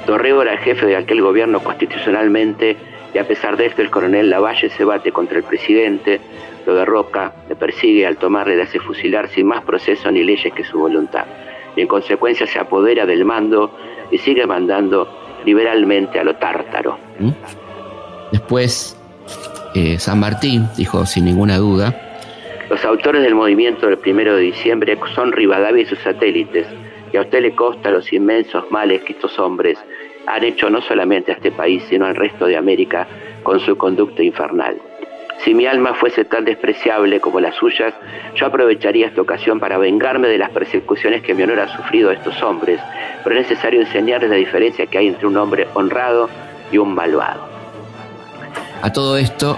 Dorrego era el jefe de aquel gobierno constitucionalmente y a pesar de esto el coronel Lavalle se bate contra el presidente, lo derroca, le persigue, al tomarle le hace fusilar sin más proceso ni leyes que su voluntad. Y en consecuencia se apodera del mando y sigue mandando liberalmente a lo tártaro. ¿Mm? Después eh, San Martín, dijo sin ninguna duda. Los autores del movimiento del primero de diciembre son Rivadavia y sus satélites, y a usted le consta los inmensos males que estos hombres han hecho no solamente a este país, sino al resto de América con su conducta infernal. Si mi alma fuese tan despreciable como las suyas, yo aprovecharía esta ocasión para vengarme de las persecuciones que mi honor ha sufrido estos hombres, pero es necesario enseñarles la diferencia que hay entre un hombre honrado y un malvado. A todo esto,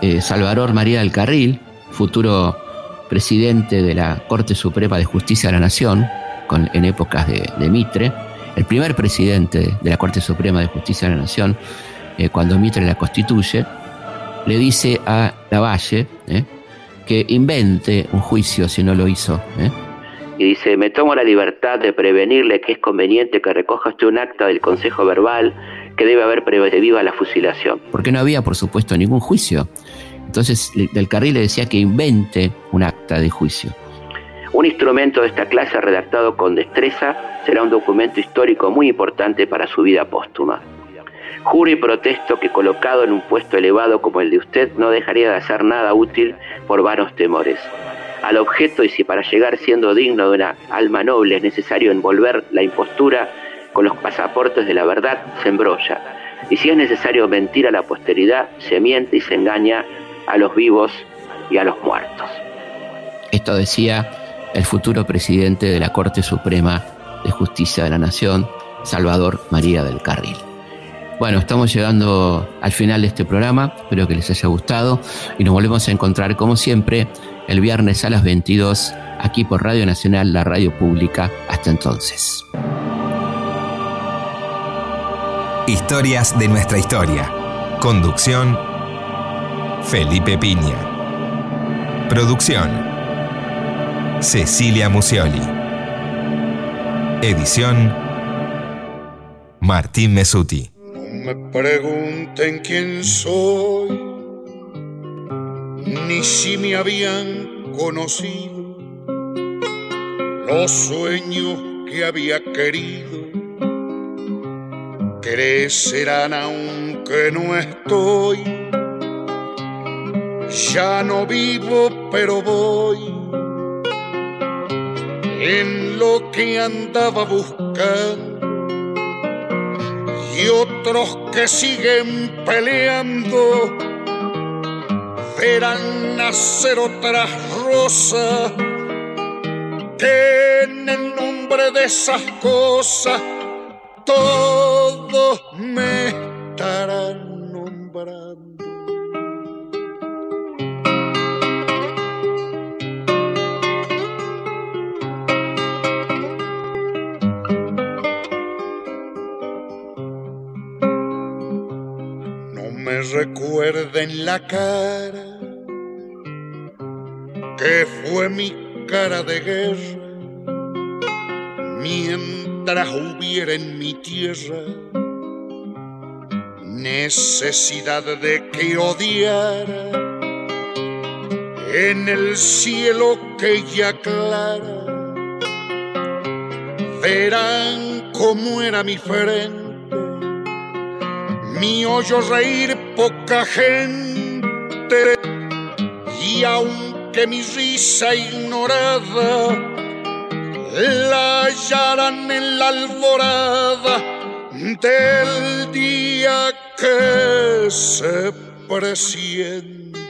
eh, Salvador María del Carril, futuro presidente de la Corte Suprema de Justicia de la Nación, en épocas de, Mitre, el primer presidente de la Corte Suprema de Justicia de la Nación, eh, cuando Mitre la constituye, le dice a Lavalle eh, que invente un juicio si no lo hizo. Y dice, me tomo la libertad de prevenirle que es conveniente que recoja usted un acta del Consejo Verbal que debe haber viva la fusilación. Porque no había, por supuesto, ningún juicio. Entonces Del Carril le decía que invente un acta de juicio. Un instrumento de esta clase redactado con destreza será un documento histórico muy importante para su vida póstuma. Juro y protesto que colocado en un puesto elevado como el de usted no dejaría de hacer nada útil por vanos temores. Al objeto y si para llegar siendo digno de una alma noble es necesario envolver la impostura con los pasaportes de la verdad, se embrolla. Y si es necesario mentir a la posteridad, se miente y se engaña a los vivos y a los muertos. Esto decía el futuro presidente de la Corte Suprema de Justicia de la Nación, Salvador María del Carril. Bueno, estamos llegando al final de este programa, espero que les haya gustado y nos volvemos a encontrar como siempre el viernes a las 22 aquí por Radio Nacional, la radio pública. Hasta entonces. Historias de nuestra historia. Conducción Felipe Piña. Producción Cecilia Musioli. Edición Martín Mesuti. No me pregunten quién soy, ni si me habían conocido los sueños que había querido crecerán aunque no estoy. Ya no vivo, pero voy en lo que andaba buscando. Y otros que siguen peleando verán nacer otra rosa que en el nombre de esas cosas me estarán nombrando. No me recuerden la cara que fue mi cara de guerra mientras hubiera en mi tierra necesidad de que odiara en el cielo que ya aclara. Verán cómo era mi frente mi hoyo reír poca gente. Y aunque mi risa ignorada la hallarán en la alborada del día que se presiente.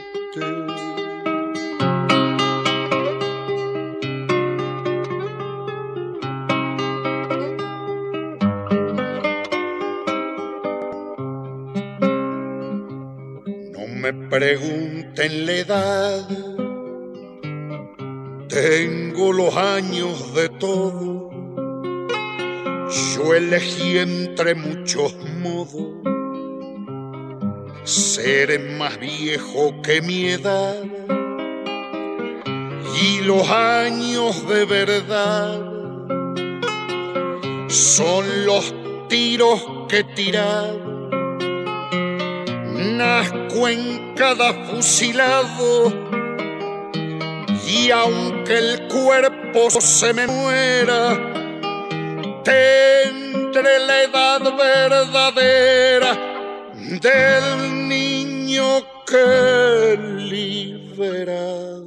No me pregunten la edad. Tengo los años de todo, yo elegí entre muchos modos ser más viejo que mi edad y los años de verdad son los tiros que tirar. Nazco en cada fusilado y aunque el cuerpo se me muera, tendré la edad verdadera del niño que liberado.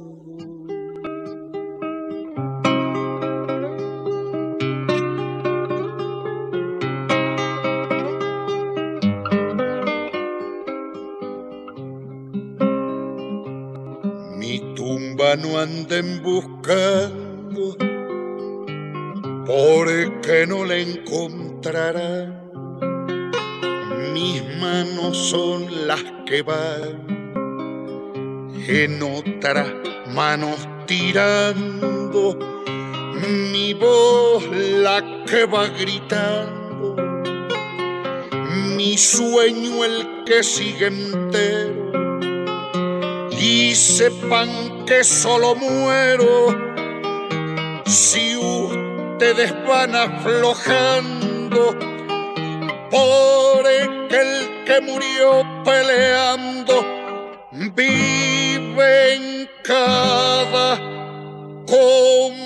no anden buscando, porque no la encontrarán. Mi mis manos son las que van, en otras manos tirando, mi voz la que va gritando, mi sueño el que sigue entero, y sepan que solo muero si ustedes van aflojando por el que murió peleando vive en cada compañero.